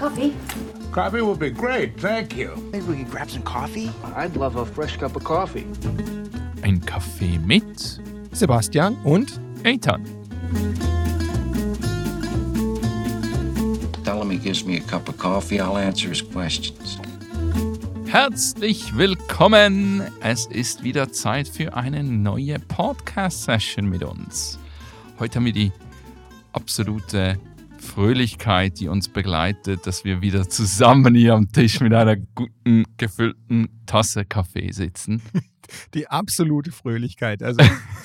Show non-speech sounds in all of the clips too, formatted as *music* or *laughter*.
coffee? Coffee would be great, thank you. Maybe we could grab some coffee? I'd love a fresh cup of coffee. Ein Kaffee mit Sebastian und Eitan. Tell him he gives me a cup of coffee, I'll answer his questions. Herzlich willkommen! Es ist wieder Zeit für eine neue Podcast-Session mit uns. Heute haben wir die absolute Fröhlichkeit, die uns begleitet, dass wir wieder zusammen hier am Tisch mit einer guten, gefüllten Tasse Kaffee sitzen. *laughs* die absolute Fröhlichkeit. Also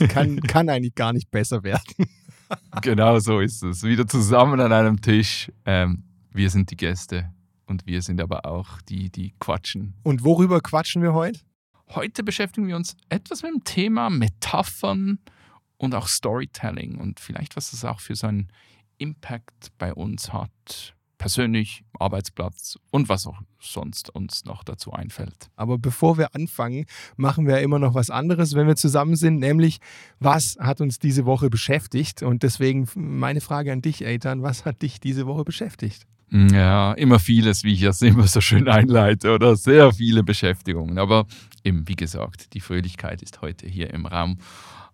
kann, *laughs* kann eigentlich gar nicht besser werden. *laughs* Genau so ist es. Wieder zusammen an einem Tisch. Ähm, wir sind die Gäste und wir sind aber auch die, die quatschen. Und worüber quatschen wir heute? Heute beschäftigen wir uns etwas mit dem Thema Metaphern und auch Storytelling und vielleicht, was das auch für so einen Impact bei uns hat, persönlich, Arbeitsplatz und was auch sonst uns noch dazu einfällt. Aber bevor wir anfangen, machen wir immer noch was anderes, wenn wir zusammen sind, nämlich was hat uns diese Woche beschäftigt? Und deswegen meine Frage an dich, Eitan, was hat dich diese Woche beschäftigt? Ja, immer vieles, wie ich das *laughs* immer so schön einleite, oder sehr viele Beschäftigungen. Aber eben, wie gesagt, die Fröhlichkeit ist heute hier im Raum.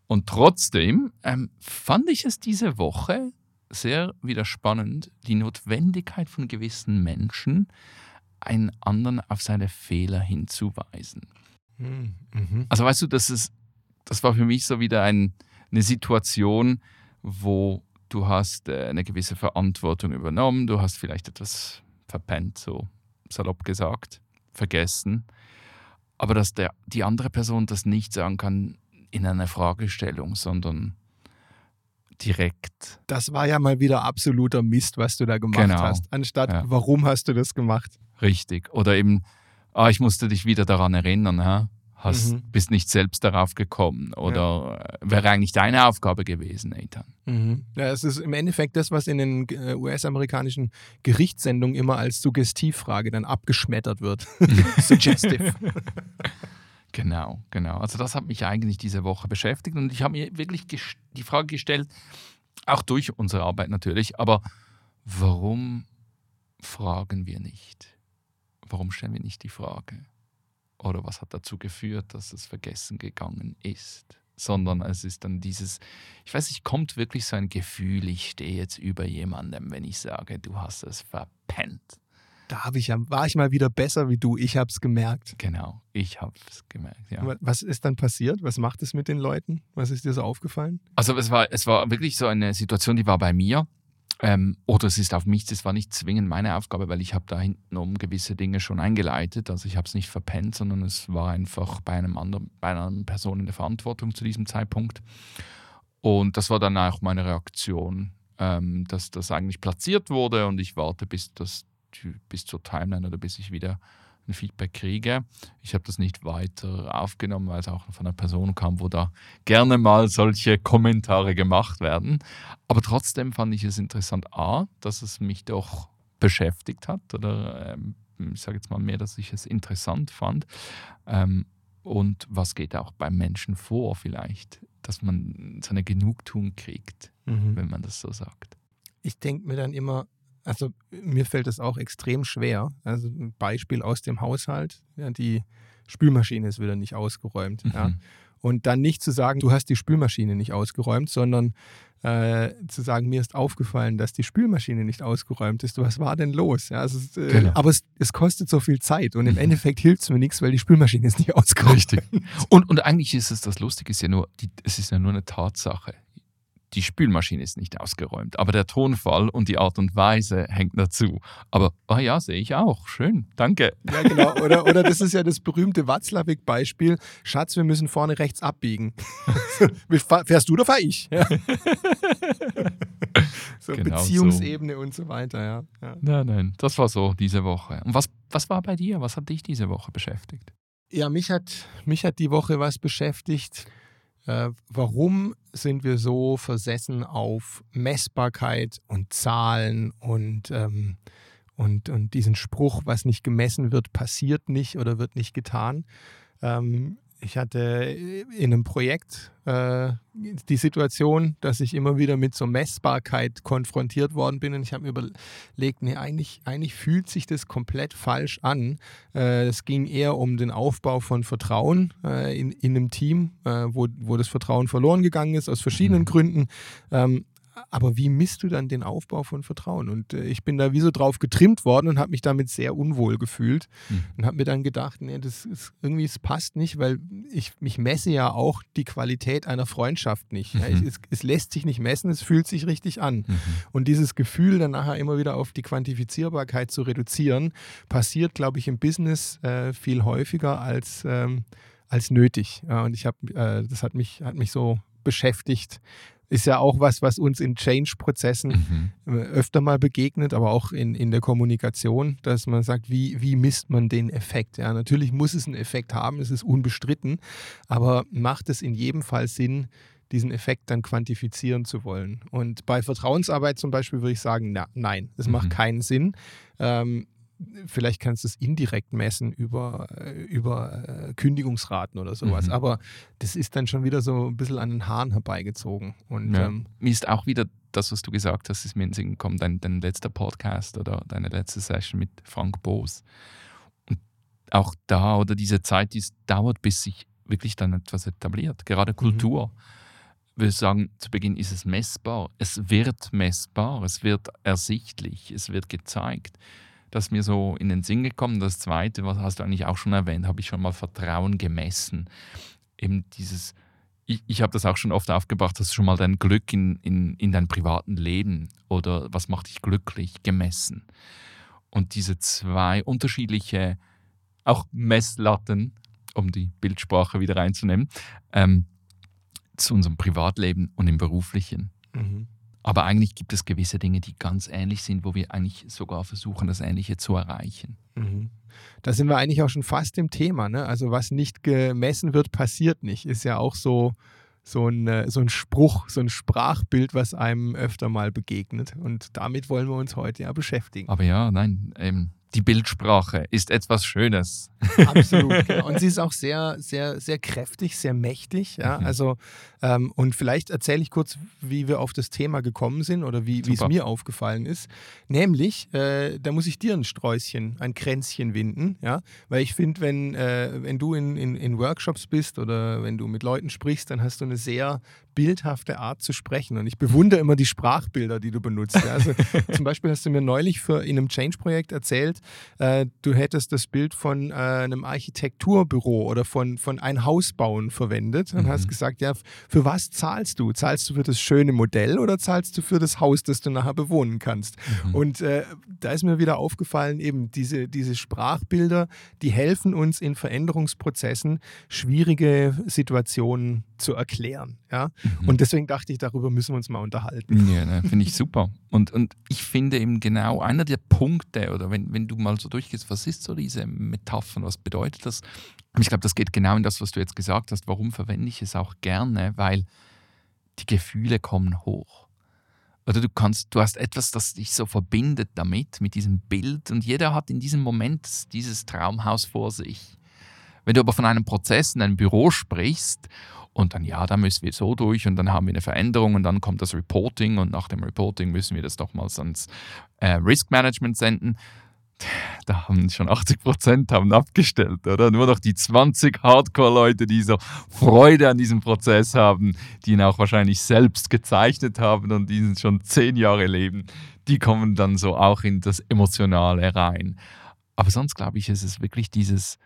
Und trotzdem ähm, fand ich es diese Woche sehr wieder spannend, die Notwendigkeit von gewissen Menschen, einen anderen auf seine Fehler hinzuweisen. Hm, mhm. Also weißt du, das ist, das war für mich so wieder ein, eine Situation, wo du hast äh, eine gewisse Verantwortung übernommen, du hast vielleicht etwas verpennt, so salopp gesagt, vergessen, aber dass der, die andere Person das nicht sagen kann in einer Fragestellung, sondern direkt. Das war ja mal wieder absoluter Mist, was du da gemacht Genau. hast. Anstatt, Ja. warum hast du das gemacht? Richtig. Oder eben, ah, ich musste dich wieder daran erinnern, hä? Hast, Mhm. bist nicht selbst darauf gekommen. Oder äh, wäre eigentlich deine Aufgabe gewesen, Nathan. Mhm. Ja, es ist im Endeffekt das, was in den äh, US-amerikanischen Gerichtssendungen immer als Suggestivfrage dann abgeschmettert wird. *laughs* Suggestive. *laughs* Genau, genau. Also das hat mich eigentlich diese Woche beschäftigt und ich habe mir wirklich die Frage gestellt, auch durch unsere Arbeit natürlich, aber warum fragen wir nicht? Warum stellen wir nicht die Frage? Oder was hat dazu geführt, dass es vergessen gegangen ist? Sondern es ist dann dieses, ich weiß nicht, kommt wirklich so ein Gefühl, ich stehe jetzt über jemandem, wenn ich sage, du hast es verpennt. Da hab ich ja, war ich mal wieder besser wie du. Ich habe es gemerkt. Genau, ich habe es gemerkt. Ja. Wa- Was ist dann passiert? Was macht es mit den Leuten? Was ist dir so aufgefallen? Also es war, es war wirklich so eine Situation, die war bei mir. Ähm, oder es ist auf mich, das war nicht zwingend meine Aufgabe, weil ich habe da hinten um gewisse Dinge schon eingeleitet. Also ich habe es nicht verpennt, sondern es war einfach bei einem anderen, bei einer anderen Person in der Verantwortung zu diesem Zeitpunkt. Und das war dann auch meine Reaktion, ähm, dass das eigentlich platziert wurde und ich warte bis, das, bis zur Timeline oder bis ich wieder ein Feedback kriege. Ich habe das nicht weiter aufgenommen, weil es auch von einer Person kam, wo da gerne mal solche Kommentare gemacht werden. Aber trotzdem fand ich es interessant, A, dass es mich doch beschäftigt hat oder ähm, ich sage jetzt mal mehr, dass ich es interessant fand. Ähm, und was geht auch beim Menschen vor vielleicht, dass man so eine Genugtuung kriegt, wenn man das so sagt. Ich denke mir dann immer, also mir fällt es auch extrem schwer. Also ein Beispiel aus dem Haushalt, ja, die Spülmaschine ist wieder nicht ausgeräumt. Ja. Mhm. Und dann nicht zu sagen, du hast die Spülmaschine nicht ausgeräumt, sondern äh, zu sagen, mir ist aufgefallen, dass die Spülmaschine nicht ausgeräumt ist. Was war denn los? Ja, also, äh, Genau. Aber es, es kostet so viel Zeit und im Endeffekt hilft es mir nichts, weil die Spülmaschine ist nicht *laughs* ausgeräumt. Richtig. Und, und eigentlich ist es das Lustige, ist ja nur, die, es ist ja nur eine Tatsache. Die Spülmaschine ist nicht ausgeräumt, aber der Tonfall und die Art und Weise hängt dazu. Aber, ah ja, sehe ich auch. Schön, danke. Ja, genau. Oder, oder das ist ja das berühmte Watzlawick-Beispiel. Schatz, wir müssen vorne rechts abbiegen. *laughs* Fährst du oder fahr ich? Ja. *laughs* so Genau Beziehungsebene und so weiter, ja. ja. Nein, nein, das war so diese Woche. Und was, was war bei dir? Was hat dich diese Woche beschäftigt? Ja, mich hat, mich hat die Woche was beschäftigt. Äh, warum sind wir so versessen auf Messbarkeit und Zahlen und, ähm, und, und diesen Spruch, was nicht gemessen wird, passiert nicht oder wird nicht getan? Ähm, Ich hatte in einem Projekt äh, die Situation, dass ich immer wieder mit so Messbarkeit konfrontiert worden bin und ich habe mir überlegt, nee, eigentlich, eigentlich fühlt sich das komplett falsch an. Äh, es ging eher um den Aufbau von Vertrauen äh, in, in einem Team, äh, wo, wo das Vertrauen verloren gegangen ist, aus verschiedenen mhm. Gründen. Ähm, aber wie misst du dann den Aufbau von Vertrauen? Und äh, ich bin da wie so drauf getrimmt worden und habe mich damit sehr unwohl gefühlt mhm. und habe mir dann gedacht, nee, das ist irgendwie, es passt nicht, weil ich mich messe ja auch die Qualität einer Freundschaft nicht. Mhm. Ja, ich, es, es, lässt sich nicht messen, es fühlt sich richtig an. Mhm. Und dieses Gefühl dann nachher immer wieder auf die Quantifizierbarkeit zu reduzieren, passiert, glaube ich, im Business äh, viel häufiger als, ähm, als nötig. Ja, und ich habe, äh, das hat mich, hat mich so beschäftigt, ist ja auch was, was uns in Change-Prozessen mhm. Äh, öfter mal begegnet, aber auch in, in der Kommunikation, dass man sagt, wie, wie misst man den Effekt? Ja, natürlich muss es einen Effekt haben, es ist unbestritten, aber macht es in jedem Fall Sinn, diesen Effekt dann quantifizieren zu wollen? Und bei Vertrauensarbeit zum Beispiel würde ich sagen, na, nein, es mhm. macht keinen Sinn. Ähm, vielleicht kannst du es indirekt messen über, äh, über äh, Kündigungsraten oder sowas. Mhm. Aber das ist dann schon wieder so ein bisschen an den Haaren herbeigezogen. Und, ja. ähm, mir ist auch wieder das, was du gesagt hast, ist mir in Sinn gekommen, dein, dein letzter Podcast oder deine letzte Session mit Frank Boos. Und auch da oder diese Zeit, die es dauert, bis sich wirklich dann etwas etabliert. Gerade Kultur. Mhm würde sagen, zu Beginn ist es messbar. Es wird messbar, es wird ersichtlich, es wird gezeigt das mir so in den Sinn gekommen. Das Zweite, was hast du eigentlich auch schon erwähnt, habe ich schon mal Vertrauen gemessen. Eben dieses, ich, ich habe das auch schon oft aufgebracht, hast du schon mal dein Glück in, in, in deinem privaten Leben oder was macht dich glücklich gemessen. Und diese zwei unterschiedliche, auch Messlatten, um die Bildsprache wieder reinzunehmen, ähm, zu unserem Privatleben und im beruflichen. Mhm. Aber eigentlich gibt es gewisse Dinge, die ganz ähnlich sind, wo wir eigentlich sogar versuchen, das Ähnliche zu erreichen. Mhm. Da sind wir eigentlich auch schon fast im Thema. Ne? Also was nicht gemessen wird, passiert nicht. Ist ja auch so, so, ein, äh, so ein Spruch, so ein Sprachbild, was einem öfter mal begegnet. Und damit wollen wir uns heute ja beschäftigen. Aber ja, nein, ähm, die Bildsprache ist etwas Schönes. *laughs* Absolut. Genau. Und sie ist auch sehr, sehr, sehr kräftig, sehr mächtig. Ja? Mhm. Also, ähm, und vielleicht erzähle ich kurz, wie wir auf das Thema gekommen sind oder wie, es mir aufgefallen ist. Nämlich, äh, da muss ich dir ein Sträußchen, ein Kränzchen winden. Ja? Weil ich finde, wenn, äh, wenn du in, in, in Workshops bist oder wenn du mit Leuten sprichst, dann hast du eine sehr bildhafte Art zu sprechen. Und ich bewundere immer die Sprachbilder, die du benutzt. Ja? Also, *laughs* zum Beispiel hast du mir neulich für, in einem Change-Projekt erzählt, äh, du hättest das Bild von äh, einem Architekturbüro oder von, von ein Haus bauen verwendet und mhm. hast gesagt, ja, für was zahlst du? Zahlst du für das schöne Modell oder zahlst du für das Haus, das du nachher bewohnen kannst? Mhm. Und äh, da ist mir wieder aufgefallen, eben diese, diese Sprachbilder, die helfen uns in Veränderungsprozessen, schwierige Situationen zu erklären. Ja? Mhm. Und deswegen dachte ich, darüber müssen wir uns mal unterhalten. Ja, ne, finde ich super. Und, und ich finde eben genau einer der Punkte, oder wenn, wenn du mal so durchgehst, was ist so diese Metaphern, was bedeutet das? ich glaube, das geht genau in das, was du jetzt gesagt hast. Warum verwende ich es auch gerne? Weil die Gefühle kommen hoch. Oder du kannst, du hast etwas, das dich so verbindet damit, mit diesem Bild. Und jeder hat in diesem Moment dieses Traumhaus vor sich. Wenn du aber von einem Prozess in einem Büro sprichst und dann, ja, da müssen wir so durch und dann haben wir eine Veränderung und dann kommt das Reporting und nach dem Reporting müssen wir das doch mal ans äh, Risk Management senden, da haben schon 80 Prozent abgestellt, oder? Nur noch die 20 Hardcore-Leute, die so Freude an diesem Prozess haben, die ihn auch wahrscheinlich selbst gezeichnet haben und diesen schon zehn Jahre leben, die kommen dann so auch in das Emotionale rein. Aber sonst glaube ich, ist es wirklich dieses,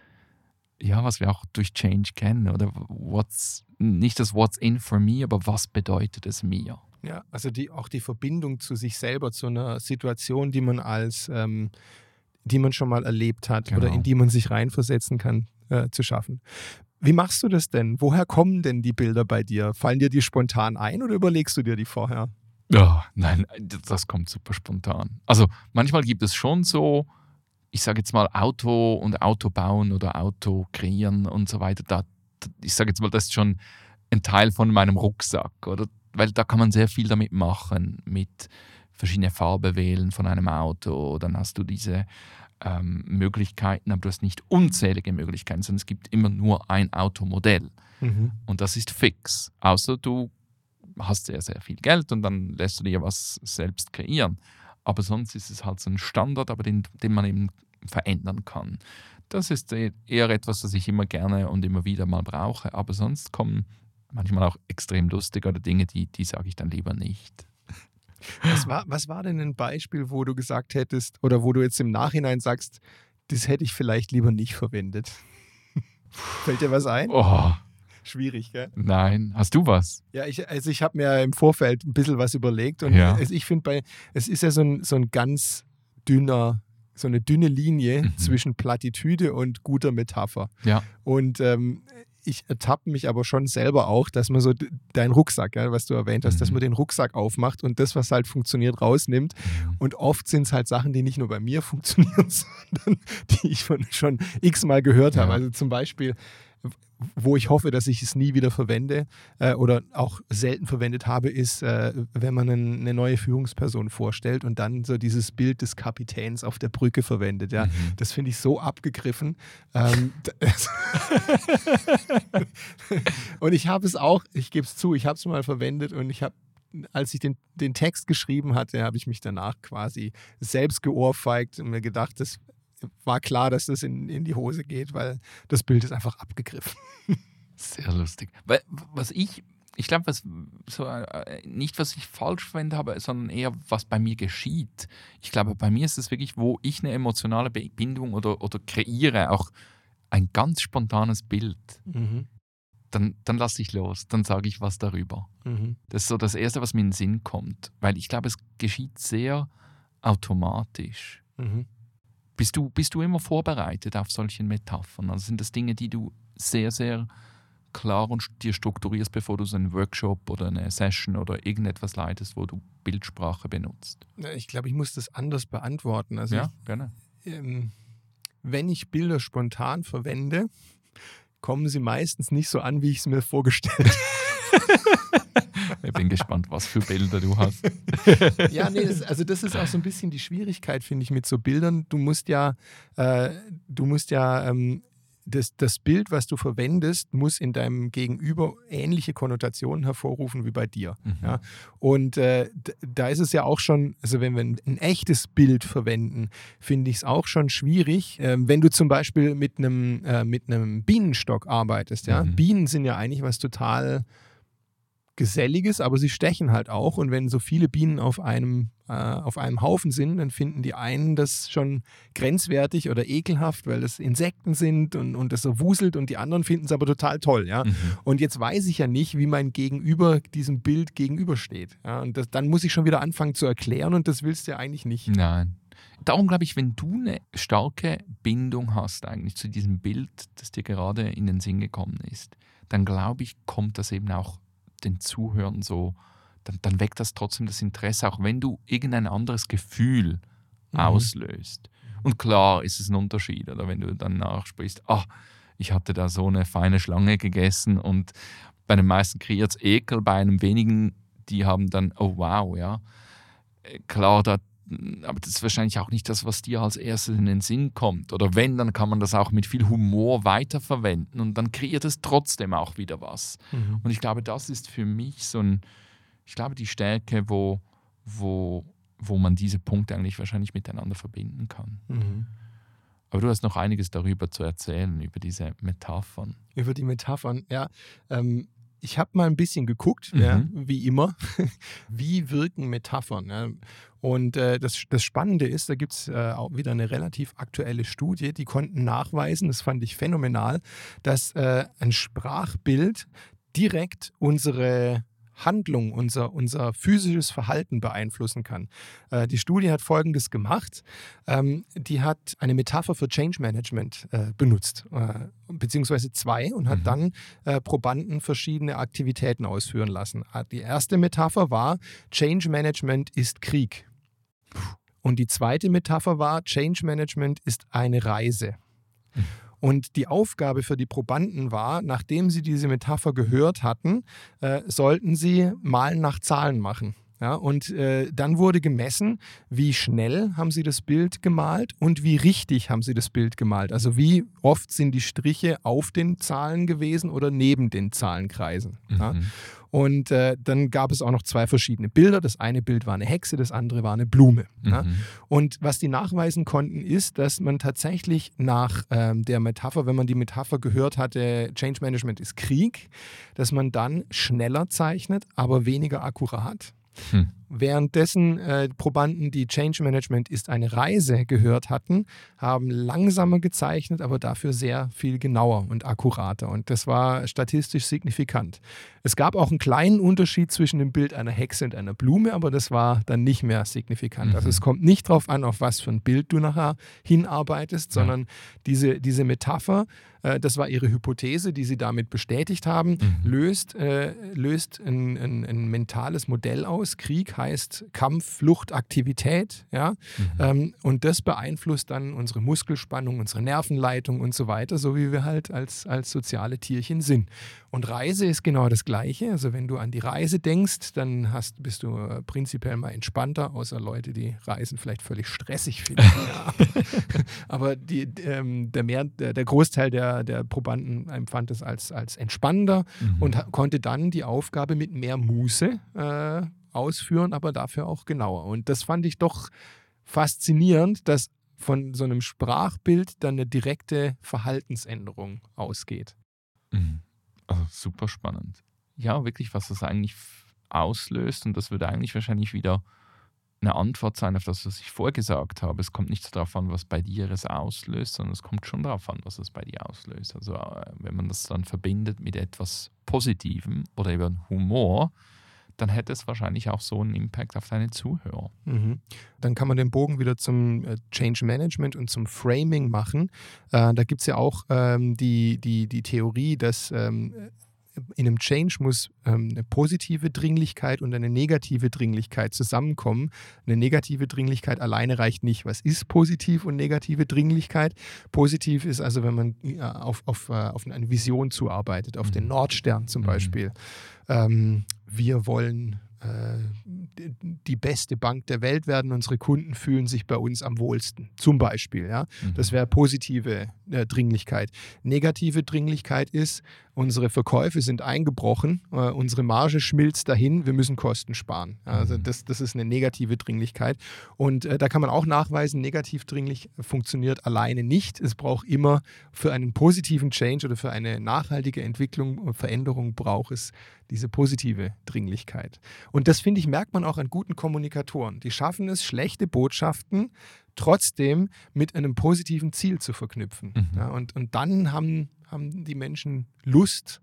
ja, was wir auch durch Change kennen, oder what's, nicht das What's in for me, aber was bedeutet es mir? Ja, also die, auch die Verbindung zu sich selber, zu einer Situation, die man als ähm, die man schon mal erlebt hat genau. oder in die man sich reinversetzen kann, äh, zu schaffen. Wie machst du das denn? Woher kommen denn die Bilder bei dir? Fallen dir die spontan ein oder überlegst du dir die vorher? Ja, nein, das kommt super spontan. Also manchmal gibt es schon so, ich sage jetzt mal Auto und Auto bauen oder Auto kreieren und so weiter. Da, ich sage jetzt mal, das ist schon ein Teil von meinem Rucksack, oder? Weil da kann man sehr viel damit machen, mit verschiedene Farbe wählen von einem Auto. Dann hast du diese ähm, Möglichkeiten, aber du hast nicht unzählige Möglichkeiten, sondern es gibt immer nur ein Automodell. Mhm. Und das ist fix. Außer du hast sehr, sehr viel Geld und dann lässt du dir was selbst kreieren. Aber sonst ist es halt so ein Standard, aber den, den man eben verändern kann. Das ist e-, eher etwas, das ich immer gerne und immer wieder mal brauche. Aber sonst kommen manchmal auch extrem lustige oder Dinge, die, die sage ich dann lieber nicht. Was war, was war denn ein Beispiel, wo du gesagt hättest oder wo du jetzt im Nachhinein sagst, das hätte ich vielleicht lieber nicht verwendet? *laughs* Fällt dir was ein? Oh, Schwierig, gell? nein. Hast du was? Ja, ich, also ich habe mir im Vorfeld ein bisschen was überlegt und Ja. ich finde bei, es ist ja so ein, so ein ganz dünner, so eine dünne Linie Mhm. zwischen Plattitüde und guter Metapher. Ja. Und ähm, ich ertappe mich aber schon selber auch, dass man so deinen Rucksack, ja, was du erwähnt hast, dass Mhm. man den Rucksack aufmacht und das, was halt funktioniert, rausnimmt. Und oft sind es halt Sachen, die nicht nur bei mir *laughs* funktionieren, sondern die ich von, schon x-mal gehört habe. Ja. Also zum Beispiel, wo ich hoffe, dass ich es nie wieder verwende äh, oder auch selten verwendet habe, ist, äh, wenn man einen, eine neue Führungsperson vorstellt und dann so dieses Bild des Kapitäns auf der Brücke verwendet. Ja. Mhm. Das finde ich so abgegriffen. Ähm, *laughs* und ich habe es auch, ich gebe es zu, ich habe es mal verwendet und ich habe, als ich den, den Text geschrieben hatte, habe ich mich danach quasi selbst geohrfeigt und mir gedacht, das war klar, dass das in, in die Hose geht, weil das Bild ist einfach abgegriffen. *laughs* Sehr lustig. Weil, was ich, ich glaube, was so, äh, nicht, was ich falsch verwende habe, sondern eher, was bei mir geschieht. Ich glaube, bei mir ist es wirklich, wo ich eine emotionale Bindung oder, oder kreiere, auch ein ganz spontanes Bild. Dann, dann lasse ich los, dann sage ich was darüber. Mhm. Das ist so das Erste, was mir in den Sinn kommt. Weil ich glaube, es geschieht sehr automatisch. Mhm. Bist du, bist du immer vorbereitet auf solche Metaphern? Also sind das Dinge, die du sehr, sehr klar und dir strukturierst, bevor du so einen Workshop oder eine Session oder irgendetwas leitest, wo du Bildsprache benutzt? Ich glaube, ich muss das anders beantworten. Also ja, gerne. ich, ähm, wenn ich Bilder spontan verwende, kommen sie meistens nicht so an, wie ich es mir vorgestellt *laughs* *laughs* Ich bin gespannt, was für Bilder du hast. Ja, nee, das, also das ist auch so ein bisschen die Schwierigkeit, finde ich, mit so Bildern. Du musst ja, äh, du musst ja, ähm, das, das Bild, was du verwendest, muss in deinem Gegenüber ähnliche Konnotationen hervorrufen wie bei dir. Mhm. Ja? Und äh, da ist es ja auch schon, also wenn wir ein, ein echtes Bild verwenden, finde ich es auch schon schwierig. Ähm, wenn du zum Beispiel mit einem, äh, mit einem Bienenstock arbeitest, ja, Mhm. Bienen sind ja eigentlich was total Geselliges, aber sie stechen halt auch. Und wenn so viele Bienen auf einem, äh, auf einem Haufen sind, dann finden die einen das schon grenzwertig oder ekelhaft, weil das Insekten sind und, und das so wuselt und die anderen finden es aber total toll. Ja? Mhm. Und jetzt weiß ich ja nicht, wie mein Gegenüber diesem Bild gegenübersteht. Ja? Und das, dann muss ich schon wieder anfangen zu erklären und das willst du ja eigentlich nicht. Nein. Darum glaube ich, wenn du eine starke Bindung hast eigentlich zu diesem Bild, das dir gerade in den Sinn gekommen ist, dann glaube ich, kommt das eben auch den Zuhörern so, dann, dann weckt das trotzdem das Interesse, auch wenn du irgendein anderes Gefühl Mhm. auslöst. Und klar ist es ein Unterschied, oder wenn du dann nachsprichst, ach, ich hatte da so eine feine Schlange gegessen und bei den meisten kreiert es Ekel, bei einem wenigen, die haben dann, oh wow, ja. Äh, Klar, da, aber das ist wahrscheinlich auch nicht das, was dir als erstes in den Sinn kommt. Oder wenn, dann kann man das auch mit viel Humor weiterverwenden und dann kreiert es trotzdem auch wieder was. Mhm. Und ich glaube, das ist für mich so ein, ich glaube, die Stärke, wo, wo, wo man diese Punkte eigentlich wahrscheinlich miteinander verbinden kann. Mhm. Aber du hast noch einiges darüber zu erzählen, über diese Metaphern. Über die Metaphern, ja. Ähm, ich habe mal ein bisschen geguckt, Mhm. ja, wie immer, *laughs* wie wirken Metaphern. Ja. Und äh, das, das Spannende ist, da gibt es äh, auch wieder eine relativ aktuelle Studie, die konnten nachweisen, das fand ich phänomenal, dass äh, ein Sprachbild direkt unsere Handlung, unser, unser physisches Verhalten beeinflussen kann. Äh, die Studie hat Folgendes gemacht. Ähm, die hat eine Metapher für Change Management äh, benutzt, äh, beziehungsweise zwei, und hat Mhm. dann äh, Probanden verschiedene Aktivitäten ausführen lassen. Äh, Die erste Metapher war, Change Management ist Krieg. Und die zweite Metapher war, Change Management ist eine Reise. Und die Aufgabe für die Probanden war, nachdem sie diese Metapher gehört hatten, äh, sollten sie Malen nach Zahlen machen. Ja, und äh, dann wurde gemessen, wie schnell haben sie das Bild gemalt und wie richtig haben sie das Bild gemalt. Also wie oft sind die Striche auf den Zahlen gewesen oder neben den Zahlenkreisen. Ja. Und äh, dann gab es auch noch zwei verschiedene Bilder. Das eine Bild war eine Hexe, das andere war eine Blume. Ja. Mhm. Und was die nachweisen konnten, ist, dass man tatsächlich nach ähm, der Metapher, wenn man die Metapher gehört hatte, Change Management ist Krieg, dass man dann schneller zeichnet, aber weniger akkurat. Hm. Währenddessen äh, Probanden, die Change Management ist eine Reise gehört hatten, haben langsamer gezeichnet, aber dafür sehr viel genauer und akkurater. Und das war statistisch signifikant. Es gab auch einen kleinen Unterschied zwischen dem Bild einer Hexe und einer Blume, aber das war dann nicht mehr signifikant. Also Mhm. es kommt nicht darauf an, auf was für ein Bild du nachher hinarbeitest, Ja. sondern diese, diese Metapher, äh, das war ihre Hypothese, die sie damit bestätigt haben, Mhm. löst, äh, löst ein, ein, ein mentales Modell aus. Krieg heißt Kampf, Flucht, Aktivität. Ja? Mhm. Ähm, und das beeinflusst dann unsere Muskelspannung, unsere Nervenleitung und so weiter, so wie wir halt als, als soziale Tierchen sind. Und Reise ist genau das Gleiche. Also wenn du an die Reise denkst, dann hast, bist du äh, prinzipiell mal entspannter, außer Leute, die Reisen vielleicht völlig stressig finden. *laughs* ja. *laughs* Aber die, ähm, der, mehr, der, der Großteil der, der Probanden empfand es als, als entspannender Mhm. und konnte dann die Aufgabe mit mehr Muße äh, ausführen, aber dafür auch genauer. Und das fand ich doch faszinierend, dass von so einem Sprachbild dann eine direkte Verhaltensänderung ausgeht. Mhm. Also super spannend. Ja, wirklich, was das eigentlich auslöst. Und das würde eigentlich wahrscheinlich wieder eine Antwort sein auf das, was ich vorgesagt habe. Es kommt nicht darauf an, was bei dir es auslöst, sondern es kommt schon darauf an, was es bei dir auslöst. Also äh, wenn man das dann verbindet mit etwas Positivem oder eben Humor, dann hätte es wahrscheinlich auch so einen Impact auf deine Zuhörer. Mhm. Dann kann man den Bogen wieder zum äh, Change Management und zum Framing machen. Äh, da gibt es ja auch ähm, die, die, die Theorie, dass ähm, in einem Change muss ähm, eine positive Dringlichkeit und eine negative Dringlichkeit zusammenkommen. Eine negative Dringlichkeit alleine reicht nicht. Was ist positiv und negative Dringlichkeit? Positiv ist also, wenn man äh, auf, auf, äh, auf eine Vision zuarbeitet, auf den Mhm. Nordstern zum Mhm. Beispiel. Ähm, wir wollen äh, die- beste Bank der Welt werden, unsere Kunden fühlen sich bei uns am wohlsten. Zum Beispiel, ja. Das wäre positive äh, Dringlichkeit. Negative Dringlichkeit ist, unsere Verkäufe sind eingebrochen, äh, unsere Marge schmilzt dahin, wir müssen Kosten sparen. Also Mhm. das, das ist eine negative Dringlichkeit. Und äh, da kann man auch nachweisen, negativ dringlich funktioniert alleine nicht. Es braucht immer für einen positiven Change oder für eine nachhaltige Entwicklung und Veränderung braucht es diese positive Dringlichkeit. Und das, finde ich, merkt man auch an guten Kommunikatoren. Die schaffen es, schlechte Botschaften trotzdem mit einem positiven Ziel zu verknüpfen. Mhm. Ja, und, und dann haben, haben die Menschen Lust,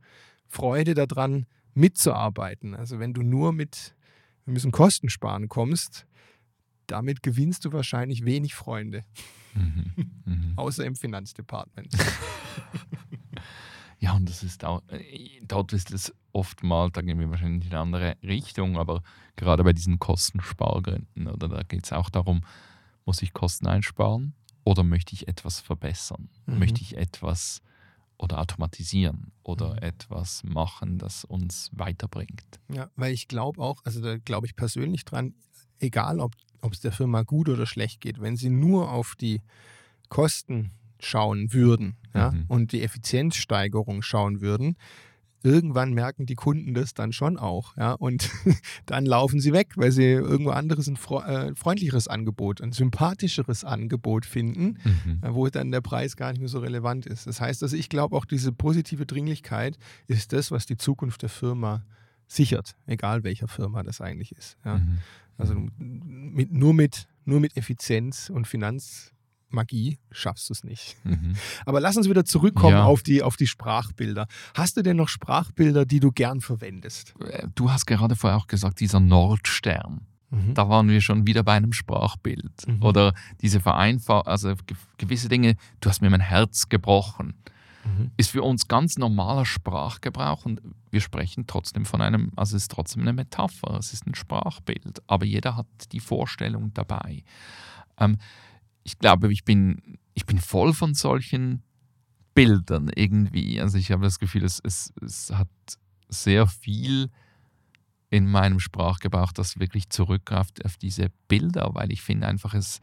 Freude daran, mitzuarbeiten. Also wenn du nur mit, wir müssen Kosten sparen kommst, damit gewinnst du wahrscheinlich wenig Freunde, Mhm. Mhm. *laughs* außer im Finanzdepartement. *laughs* Ja, und das ist auch, äh, dort ist es oftmals, da gehen wir wahrscheinlich in eine andere Richtung, aber gerade bei diesen Kostenspargründen, oder da geht es auch darum, muss ich Kosten einsparen oder möchte ich etwas verbessern? Mhm. Möchte ich etwas oder automatisieren oder Mhm. etwas machen, das uns weiterbringt? Ja, weil ich glaube auch, also da glaube ich persönlich dran, egal ob es der Firma gut oder schlecht geht, wenn sie nur auf die Kosten schauen würden ja, Mhm. und die Effizienzsteigerung schauen würden, irgendwann merken die Kunden das dann schon auch. Ja, und *laughs* dann laufen sie weg, weil sie irgendwo anderes ein äh, freundlicheres Angebot, ein sympathischeres Angebot finden, Mhm. äh, wo dann der Preis gar nicht mehr so relevant ist. Das heißt also, ich glaube auch diese positive Dringlichkeit ist das, was die Zukunft der Firma sichert, egal welcher Firma das eigentlich ist. Ja. Mhm. Also du- mit, nur, mit, nur mit Effizienz und Finanzmagie schaffst du es nicht. Mhm. Aber lass uns wieder zurückkommen Ja. auf, die, auf die Sprachbilder. Hast du denn noch Sprachbilder, die du gern verwendest? Äh, Du hast gerade vorher auch gesagt, dieser Nordstern. Mhm. Da waren wir schon wieder bei einem Sprachbild. Mhm. Oder diese Vereinfachung, also ge- gewisse Dinge, du hast mir mein Herz gebrochen, Mhm. ist für uns ganz normaler Sprachgebrauch und wir sprechen trotzdem von einem, also es ist trotzdem eine Metapher, es ist ein Sprachbild, aber jeder hat die Vorstellung dabei. Ähm, ich glaube, ich bin, ich bin voll von solchen Bildern irgendwie. Also ich habe das Gefühl, es, es, es hat sehr viel in meinem Sprachgebrauch, das wirklich zurückgreift auf diese Bilder, weil ich finde einfach es,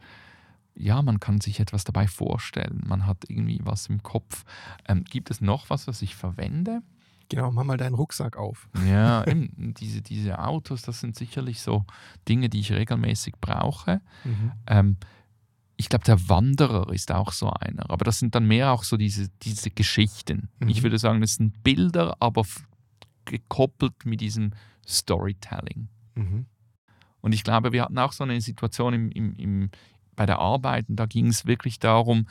ja, man kann sich etwas dabei vorstellen, man hat irgendwie was im Kopf. Ähm, gibt es noch was, was ich verwende? Genau, mach mal deinen Rucksack auf. Ja, eben, diese, diese Autos, das sind sicherlich so Dinge, die ich regelmäßig brauche. Mhm. Ähm, ich glaube, der Wanderer ist auch so einer. Aber das sind dann mehr auch so diese, diese Geschichten. Mhm. Ich würde sagen, das sind Bilder, aber gekoppelt mit diesem Storytelling. Mhm. Und ich glaube, wir hatten auch so eine Situation im, im, im, bei der Arbeit und da ging es wirklich darum,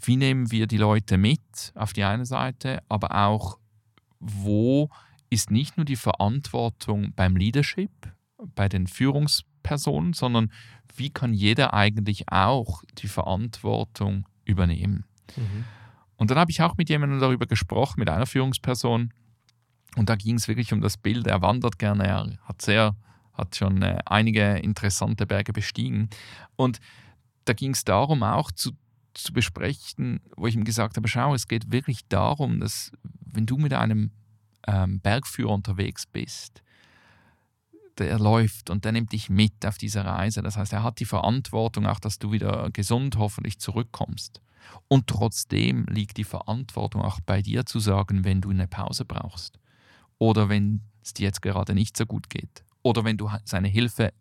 wie nehmen wir die Leute mit auf die eine Seite, aber auch, wo ist nicht nur die Verantwortung beim Leadership, bei den Führungspersonen, sondern wie kann jeder eigentlich auch die Verantwortung übernehmen. Mhm. Und dann habe ich auch mit jemandem darüber gesprochen, mit einer Führungsperson. Und da ging es wirklich um das Bild. Er wandert gerne, er hat sehr, hat schon äh, einige interessante Berge bestiegen. Und da ging es darum, auch zu, zu besprechen, wo ich ihm gesagt habe: Schau, es geht wirklich darum, dass, wenn du mit einem ähm, Bergführer unterwegs bist, der läuft und der nimmt dich mit auf diese Reise. Das heißt, er hat die Verantwortung auch, dass du wieder gesund hoffentlich zurückkommst. Und trotzdem liegt die Verantwortung auch bei dir zu sagen, wenn du eine Pause brauchst oder wenn es dir jetzt gerade nicht so gut geht oder wenn du seine Hilfe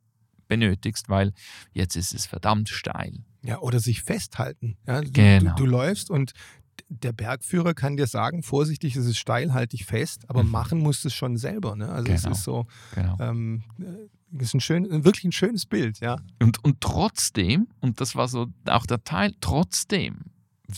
benötigst, weil jetzt ist es verdammt steil. Ja, oder sich festhalten. Ja, du, Genau. du, du läufst und der Bergführer kann dir sagen, vorsichtig, es ist steil, halt dich fest, aber Mhm. machen musst du es schon selber. Ne? Also es Genau. ist so, Genau. ähm, äh, es ist ein schön, wirklich ein schönes Bild, ja. Und, und trotzdem, und das war so auch der Teil, trotzdem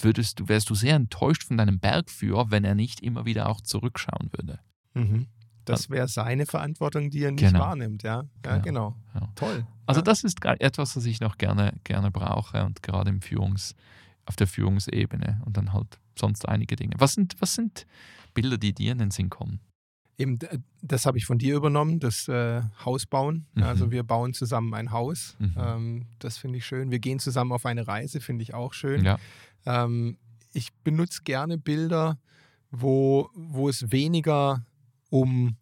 würdest du, wärst du sehr enttäuscht von deinem Bergführer, wenn er nicht immer wieder auch zurückschauen würde. Mhm. Das wäre seine Verantwortung, die er nicht Genau. wahrnimmt, ja. Ja, genau. Ja. Toll. Also ja. das ist etwas, was ich noch gerne, gerne brauche und gerade im Führungs, auf der Führungsebene und dann halt sonst einige Dinge. Was sind, was sind Bilder, die dir in den Sinn kommen? Eben, das habe ich von dir übernommen, das äh, Haus bauen. Mhm. Also wir bauen zusammen ein Haus. Mhm. Ähm, das finde ich schön. Wir gehen zusammen auf eine Reise, finde ich auch schön. Ja. Ähm, ich benutze gerne Bilder, wo, wo es weniger um,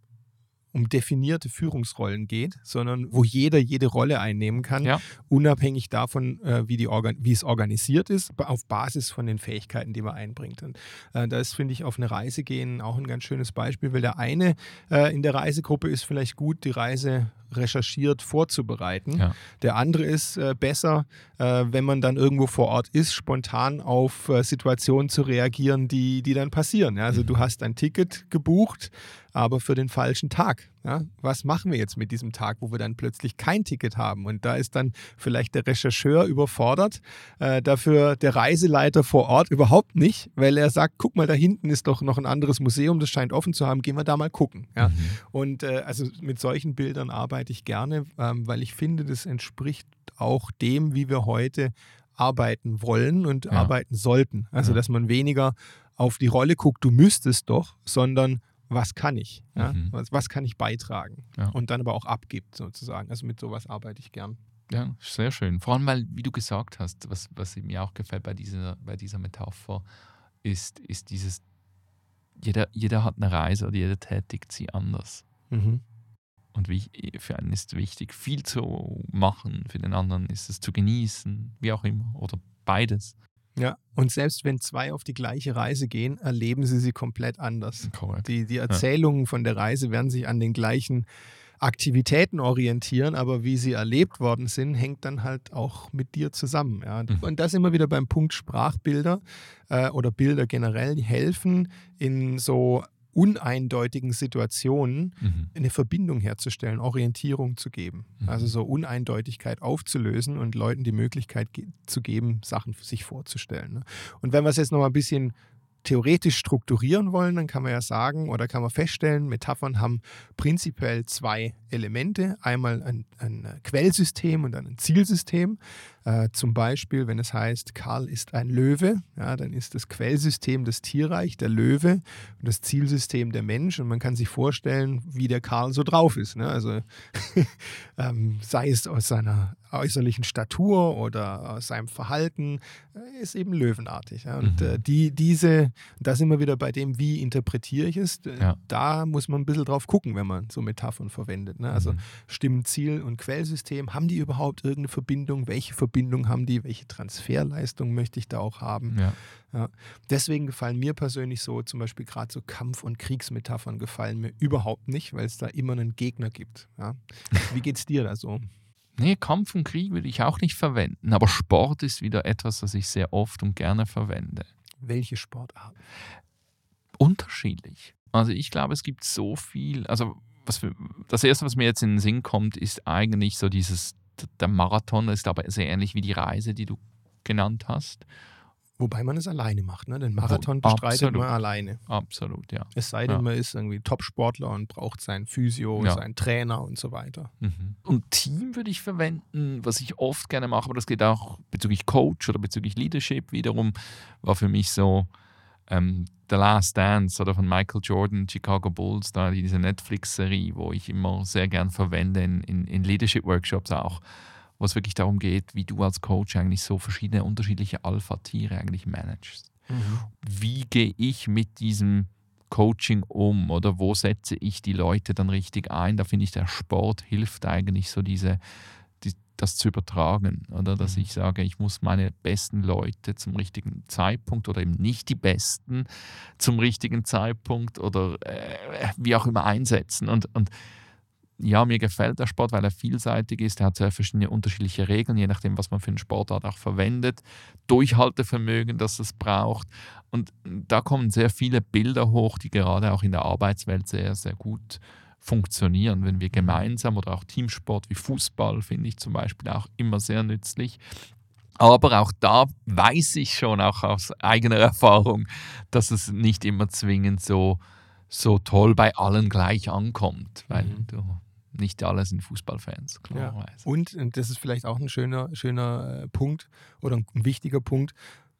um definierte Führungsrollen geht, sondern wo jeder jede Rolle einnehmen kann, Ja. unabhängig davon, äh, wie, die Organ wie es organisiert ist, auf Basis von den Fähigkeiten, die man einbringt. Und äh, da ist, finde ich, auf eine Reise gehen auch ein ganz schönes Beispiel, weil der eine äh, in der Reisegruppe ist vielleicht gut, die Reise recherchiert vorzubereiten. Ja. Der andere ist äh, besser, äh, wenn man dann irgendwo vor Ort ist, spontan auf äh, Situationen zu reagieren, die, die dann passieren. Ja? Also du hast ein Ticket gebucht, aber für den falschen Tag. Ja? Was machen wir jetzt mit diesem Tag, wo wir dann plötzlich kein Ticket haben? Und da ist dann vielleicht der Rechercheur überfordert, äh, dafür der Reiseleiter vor Ort überhaupt nicht, weil er sagt, guck mal, da hinten ist doch noch ein anderes Museum, das scheint offen zu haben, gehen wir da mal gucken. Ja? Mhm. Und äh, also mit solchen Bildern arbeite ich gerne, ähm, weil ich finde, das entspricht auch dem, wie wir heute arbeiten wollen und Ja. arbeiten sollten. Also, dass man weniger auf die Rolle guckt, du müsstest doch, sondern was kann ich? Ja? Mhm. Was, was kann ich beitragen? Ja. Und dann aber auch abgibt, sozusagen. Also mit sowas arbeite ich gern. Ja, sehr schön. Vor allem, weil, wie du gesagt hast, was, was mir auch gefällt bei dieser, bei dieser Metapher, ist, ist dieses, jeder, jeder hat eine Reise oder jeder tätigt sie anders. Mhm. Und wie, für einen ist wichtig, viel zu machen, für den anderen ist es zu genießen, wie auch immer, oder beides. Ja, und selbst wenn zwei auf die gleiche Reise gehen, erleben sie sie komplett anders. Die, die Erzählungen von der Reise werden sich an den gleichen Aktivitäten orientieren, aber wie sie erlebt worden sind, hängt dann halt auch mit dir zusammen. Ja. Mhm. Und das immer wieder beim Punkt Sprachbilder äh, oder Bilder generell, die helfen in so uneindeutigen Situationen Mhm. eine Verbindung herzustellen, Orientierung zu geben. Mhm. Also so Uneindeutigkeit aufzulösen und Leuten die Möglichkeit ge zu geben, Sachen für sich vorzustellen. Ne? Und wenn wir es jetzt noch mal ein bisschen theoretisch strukturieren wollen, dann kann man ja sagen oder kann man feststellen, Metaphern haben prinzipiell zwei Elemente. Einmal ein, ein Quellsystem und dann ein Zielsystem. Äh, zum Beispiel, wenn es heißt, Karl ist ein Löwe, ja, dann ist das Quellsystem das Tierreich, der Löwe, und das Zielsystem der Mensch. Und man kann sich vorstellen, wie der Karl so drauf ist. Ne? Also *laughs* ähm, sei es aus seiner äußerlichen Statur oder aus seinem Verhalten, äh, ist eben löwenartig. Ja? Und Mhm. äh, die, diese, da sind wir wieder bei dem, wie interpretiere ich es. Äh, Ja. Da muss man ein bisschen drauf gucken, wenn man so Metaphern verwendet. Ne? Also Mhm. stimmen Ziel und Quellsystem, haben die überhaupt irgendeine Verbindung? Welche Verbindung haben die? Welche Transferleistung möchte ich da auch haben? Ja. Deswegen gefallen mir persönlich so zum Beispiel gerade so Kampf- und Kriegsmetaphern gefallen mir überhaupt nicht, weil es da immer einen Gegner gibt. Ja? *laughs* Wie geht's dir da so? Nee, Kampf und Krieg würde ich auch nicht verwenden, aber Sport ist wieder etwas, das ich sehr oft und gerne verwende. Welche Sportart? Unterschiedlich. Also ich glaube, es gibt so viel, also was das Erste, was mir jetzt in den Sinn kommt, ist eigentlich so dieses, der Marathon ist aber sehr ähnlich wie die Reise, die du genannt hast. Wobei man es alleine macht, ne? Den Marathon bestreitet absolut. man alleine. Absolut, ja. Es sei denn, Ja. man ist irgendwie Topsportler und braucht seinen Physio, Ja. seinen Trainer und so weiter. Mhm. Und Team würde ich verwenden, was ich oft gerne mache, aber das geht auch bezüglich Coach oder bezüglich Leadership wiederum, war für mich so ähm, The Last Dance oder von Michael Jordan, Chicago Bulls, da diese Netflix-Serie, wo ich immer sehr gern verwende in, in, in Leadership-Workshops auch, wo es wirklich darum geht, wie du als Coach eigentlich so verschiedene unterschiedliche Alpha-Tiere eigentlich managst wie gehe ich mit diesem Coaching um oder wo setze ich die Leute dann richtig ein? Da finde ich, der Sport hilft eigentlich so diese, die, das zu übertragen. Oder dass Mhm. ich sage, ich muss meine besten Leute zum richtigen Zeitpunkt oder eben nicht die besten zum richtigen Zeitpunkt oder äh, wie auch immer einsetzen. Und, und ja, mir gefällt der Sport, weil er vielseitig ist. Er hat sehr verschiedene unterschiedliche Regeln, je nachdem, was man für einen Sportart auch verwendet. Durchhaltevermögen, das es braucht. Und da kommen sehr viele Bilder hoch, die gerade auch in der Arbeitswelt sehr, sehr gut funktionieren. Wenn wir gemeinsam oder auch Teamsport wie Fußball finde ich zum Beispiel auch immer sehr nützlich. Aber auch da weiß ich schon, auch aus eigener *laughs* Erfahrung, dass es nicht immer zwingend so, so toll bei allen gleich ankommt, weil Mhm. du, nicht alle sind Fußballfans, klarerweise. Und, und das ist vielleicht auch ein schöner, schöner äh, Punkt oder ein wichtiger Punkt.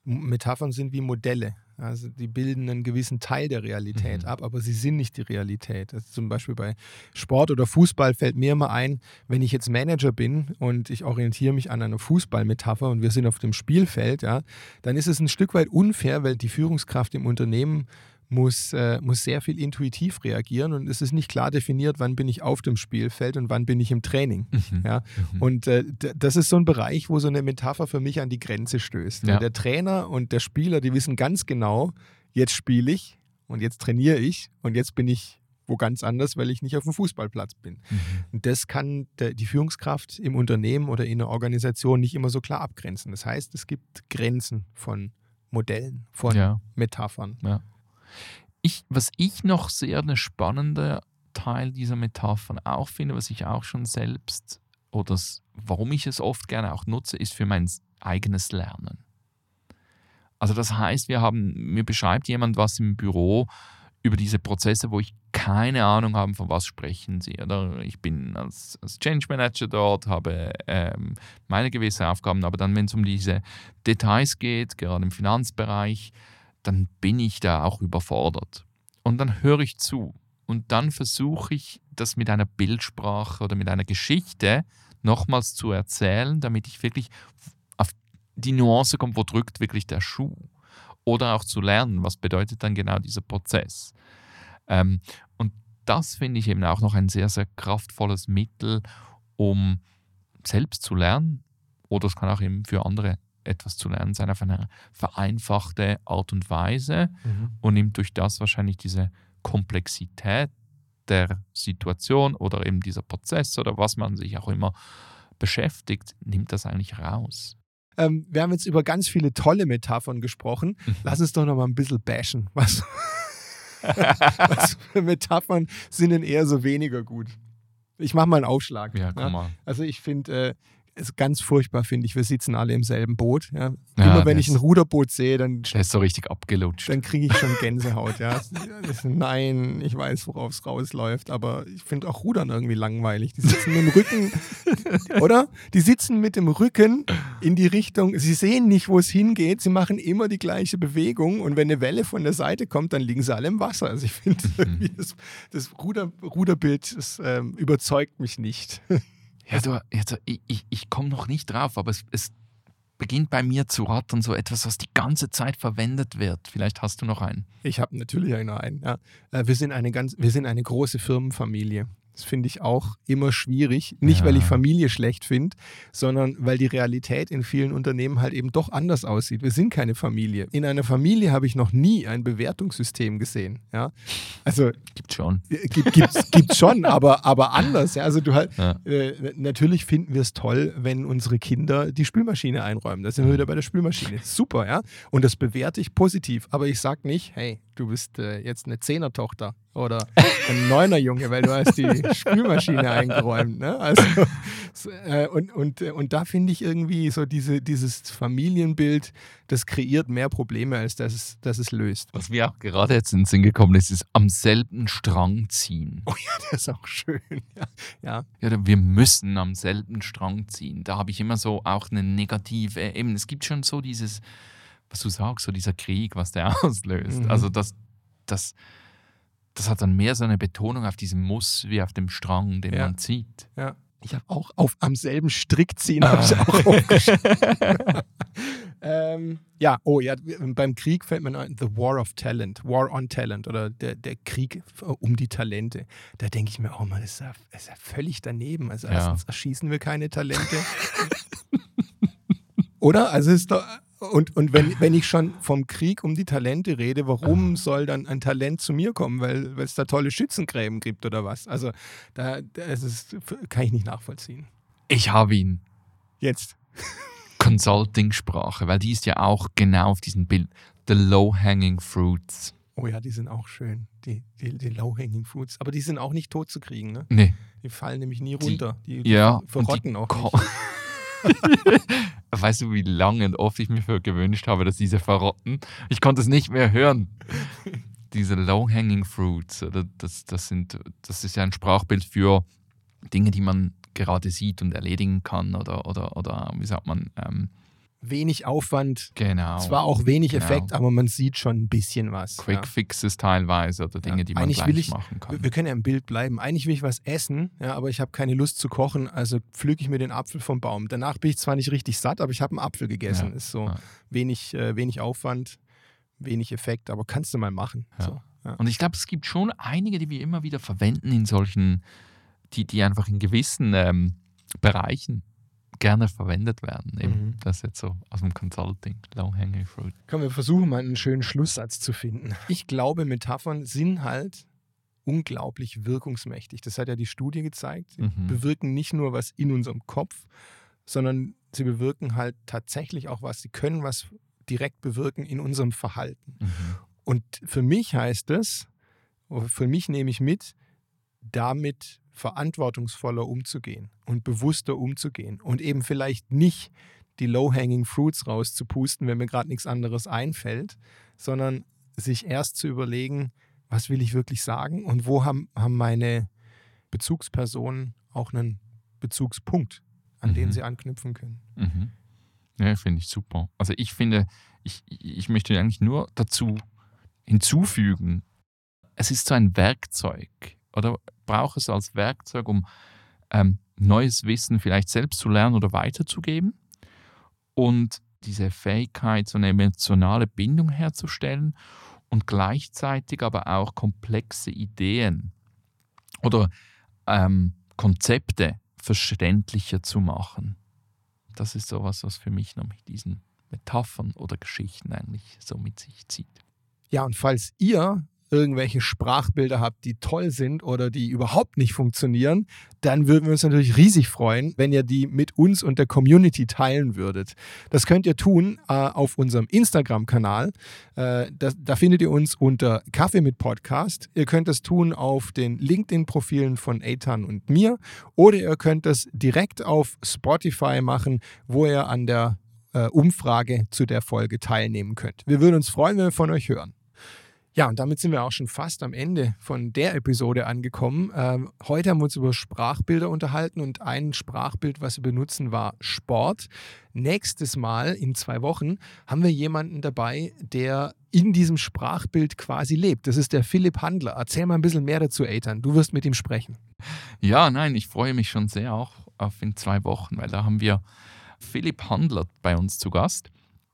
Metaphern sind wie Modelle. Also die bilden einen gewissen Teil der Realität Mhm. ab, aber sie sind nicht die Realität. Also zum Beispiel bei Sport oder Fußball fällt mir immer ein, wenn ich jetzt Manager bin und ich orientiere mich an einer Fußballmetapher und wir sind auf dem Spielfeld, ja, dann ist es ein Stück weit unfair, weil die Führungskraft im Unternehmen muss, äh, muss sehr viel intuitiv reagieren und es ist nicht klar definiert, wann bin ich auf dem Spielfeld und wann bin ich im Training. Mhm. Ja, Mhm. und äh, das ist so ein Bereich, wo so eine Metapher für mich an die Grenze stößt. Ja. Der Trainer und der Spieler, die wissen ganz genau, jetzt spiele ich und jetzt trainiere ich und jetzt bin ich wo ganz anders, weil ich nicht auf dem Fußballplatz bin. Mhm. Und das kann der, die Führungskraft im Unternehmen oder in einer Organisation nicht immer so klar abgrenzen. Das heißt, es gibt Grenzen von Modellen, von Ja. Metaphern. Ich, was ich noch sehr eine spannende Teil dieser Metaphern auch finde, was ich auch schon selbst oder warum ich es oft gerne auch nutze, ist für mein eigenes Lernen. Also das heißt, wir haben, mir beschreibt jemand was im Büro über diese Prozesse, wo ich keine Ahnung habe, von was sprechen sie. Oder ich bin als, als Change Manager dort, habe ähm, meine gewisse Aufgaben, aber dann, wenn es um diese Details geht, gerade im Finanzbereich, dann bin ich da auch überfordert. Und dann höre ich zu. Und dann versuche ich, das mit einer Bildsprache oder mit einer Geschichte nochmals zu erzählen, damit ich wirklich auf die Nuance komme, wo drückt wirklich der Schuh. Oder auch zu lernen, was bedeutet dann genau dieser Prozess. Ähm, und das finde ich eben auch noch ein sehr, sehr kraftvolles Mittel, um selbst zu lernen. Oder es kann auch eben für andere etwas zu lernen sein auf eine vereinfachte Art und Weise und nimmt durch das wahrscheinlich diese Komplexität der Situation oder eben dieser Prozess oder was man sich auch immer beschäftigt, nimmt das eigentlich raus. Ähm, wir haben jetzt über ganz viele tolle Metaphern gesprochen. Lass uns doch noch mal ein bisschen bashen. Was, *laughs* was für Metaphern sind denn eher so weniger gut? Ich mache mal einen Aufschlag. Ja, ne? komm mal. Also ich finde, äh, ist ganz furchtbar, finde ich. Wir sitzen alle im selben Boot. Ja. Ja, Immer wenn ich ein Ruderboot sehe, dann, Der ist so richtig abgelutscht. dann kriege ich schon Gänsehaut. Ja. *laughs* Nein, ich weiß, worauf es rausläuft, aber ich finde auch Rudern irgendwie langweilig. Die sitzen mit dem Rücken, *laughs* oder? Die sitzen mit dem Rücken in die Richtung, sie sehen nicht, wo es hingeht, sie machen immer die gleiche Bewegung und wenn eine Welle von der Seite kommt, dann liegen sie alle im Wasser. Also ich finde, *laughs* das, das Ruder, Ruderbild das, ähm, überzeugt mich nicht. Ja, du, also ich, ich, ich komme noch nicht drauf, aber es, es beginnt bei mir zu rattern, so etwas, was die ganze Zeit verwendet wird. Vielleicht hast du noch einen. Ich habe natürlich noch einen. Ja. Äh, Wir, sind eine ganz, wir sind eine große Firmenfamilie. Das finde ich auch immer schwierig. Nicht, weil ich Ja. Familie schlecht finde, sondern weil die Realität in vielen Unternehmen halt eben doch anders aussieht. Wir sind keine Familie. In einer Familie habe ich noch nie ein Bewertungssystem gesehen. Ja? Also Gibt schon. äh, gibt, gibt's, gibt's schon, *laughs* aber, aber anders. Ja? Also du halt, Ja. äh, natürlich finden wir es toll, wenn unsere Kinder die Spülmaschine einräumen. Da sind wir wieder bei der Spülmaschine. Super, ja. Und das bewerte ich positiv. Aber ich sage nicht, hey, du bist äh, jetzt eine Zehner-Tochter oder ein Neuner-Junge, weil du hast die *laughs* Spülmaschine eingeräumt. Ne? Also, äh, und, und, äh, und da finde ich irgendwie so diese, dieses Familienbild, das kreiert mehr Probleme, als dass es, dass es löst. Was mir auch gerade jetzt in den Sinn gekommen ist, ist am selben Strang ziehen. Oh ja, das ist auch schön. Ja, ja. Ja, wir müssen am selben Strang ziehen. Da habe ich immer so auch eine negative, eben, es gibt schon so dieses, was du sagst, so dieser Krieg, was der *laughs* auslöst. Mhm. Also das, das, das hat dann mehr so eine Betonung auf diesem Muss wie auf dem Strang, den Ja. man zieht. Ja, ich habe auch auf am selben Strick ziehen, habe ich auch *laughs* aufgeschrieben. *laughs* ähm, ja, oh ja, beim Krieg fällt mir ein, The War of Talent, War on Talent oder der, der Krieg um die Talente. Da denke ich mir auch mal, das ist ja, ist ja völlig daneben. Also Ja. erstens erschießen wir keine Talente. Oder? Also es ist doch, und, und wenn, wenn ich schon vom Krieg um die Talente rede, warum soll dann ein Talent zu mir kommen? Weil es da tolle Schützengräben gibt oder was? Also da, das ist, kann ich nicht nachvollziehen. Ich habe ihn. Jetzt. Consulting-Sprache, weil die ist ja auch genau auf diesem Bild. The low-hanging fruits. Oh ja, die sind auch schön. Die, die, die Low-Hanging Fruits. Aber die sind auch nicht tot zu kriegen, ne? Nee. Die fallen nämlich nie runter. Die, die Ja. verrotten auch nicht. *laughs* *laughs* weißt du, wie lange und oft ich mir für gewünscht habe, dass diese verrotten? Ich konnte es nicht mehr hören. *laughs* diese low-hanging fruits? Das, das, sind, das ist ja ein Sprachbild für Dinge, die man gerade sieht und erledigen kann oder, oder, oder wie sagt man, ähm, Wenig Aufwand. genau. Zwar auch wenig Genau. Effekt, aber man sieht schon ein bisschen was. Quick ja. Fixes teilweise oder Dinge, Ja, die man eigentlich gleich will ich- machen kann. Wir, können ja im Bild bleiben. Eigentlich will ich was essen, ja, aber ich habe keine Lust zu kochen, also pflücke ich mir den Apfel vom Baum. Danach bin ich zwar nicht richtig satt, aber ich habe einen Apfel gegessen. Ja, Ist so wenig, äh, wenig Aufwand, wenig Effekt, aber kannst du mal machen. So. Und ich glaube, es gibt schon einige, die wir immer wieder verwenden in solchen, die, die einfach in gewissen ähm, Bereichen gerne verwendet werden. Eben Mhm. Das jetzt so aus dem Consulting, Low-Hanging Fruit. Komm, wir versuchen mal einen schönen Schlusssatz zu finden. Ich glaube, Metaphern sind halt unglaublich wirkungsmächtig. Das hat ja die Studie gezeigt. Sie Mhm. bewirken nicht nur was in unserem Kopf, sondern sie bewirken halt tatsächlich auch was. Sie können was direkt bewirken in unserem Verhalten. Mhm. Und für mich heißt es, oder für mich nehme ich mit, damit verantwortungsvoller umzugehen und bewusster umzugehen und eben vielleicht nicht die low-hanging fruits rauszupusten, wenn mir gerade nichts anderes einfällt, sondern sich erst zu überlegen, was will ich wirklich sagen und wo haben, haben meine Bezugspersonen auch einen Bezugspunkt, an den Mhm. sie anknüpfen können. Mhm. Ja, finde ich super. Also ich finde, ich, ich möchte eigentlich nur dazu hinzufügen, es ist so ein Werkzeug oder brauche es als Werkzeug, um ähm, neues Wissen vielleicht selbst zu lernen oder weiterzugeben und diese Fähigkeit, so eine emotionale Bindung herzustellen und gleichzeitig aber auch komplexe Ideen oder ähm, Konzepte verständlicher zu machen. Das ist sowas, was für mich noch mit diesen Metaphern oder Geschichten eigentlich so mit sich zieht. Ja, und falls ihr irgendwelche Sprachbilder habt, die toll sind oder die überhaupt nicht funktionieren, dann würden wir uns natürlich riesig freuen, wenn ihr die mit uns und der Community teilen würdet. Das könnt ihr tun äh, auf unserem Instagram-Kanal. Äh, da findet ihr uns unter Kaffee mit Podcast. Ihr könnt das tun auf den LinkedIn-Profilen von Eitan und mir oder ihr könnt das direkt auf Spotify machen, wo ihr an der äh, Umfrage zu der Folge teilnehmen könnt. Wir würden uns freuen, wenn wir von euch hören. Ja, und damit sind wir auch schon fast am Ende von der Episode angekommen. Ähm, heute haben wir uns über Sprachbilder unterhalten und ein Sprachbild, was wir benutzen, war Sport. Nächstes Mal in zwei Wochen haben wir jemanden dabei, der in diesem Sprachbild quasi lebt. Das ist der Philipp Handler. Erzähl mal ein bisschen mehr dazu, Eitan. Du wirst mit ihm sprechen. Ja, nein, ich freue mich schon sehr auch auf in zwei Wochen, weil da haben wir Philipp Handler bei uns zu Gast.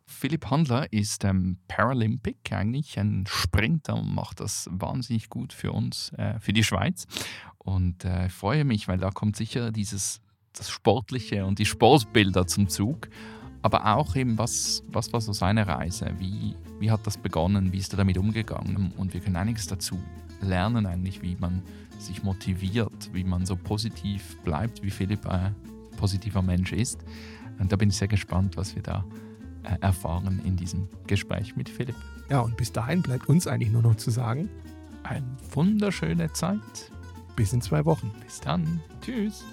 Philipp Handler ist ähm, Paralympic, eigentlich ein Sprinter und macht das wahnsinnig gut für uns, äh, für die Schweiz. Und äh, ich freue mich, weil da kommt sicher dieses das Sportliche und die Sportbilder zum Zug. Aber auch eben, was, was war so seine Reise? Wie, wie hat das begonnen? Wie ist er damit umgegangen? Und wir können einiges dazu lernen, eigentlich, wie man sich motiviert, wie man so positiv bleibt, wie Philipp ein positiver Mensch ist. Und da bin ich sehr gespannt, was wir da erfahren in diesem Gespräch mit Philipp. Ja, und bis dahin bleibt uns eigentlich nur noch zu sagen, eine wunderschöne Zeit. Bis in zwei Wochen. Bis dann. Tschüss.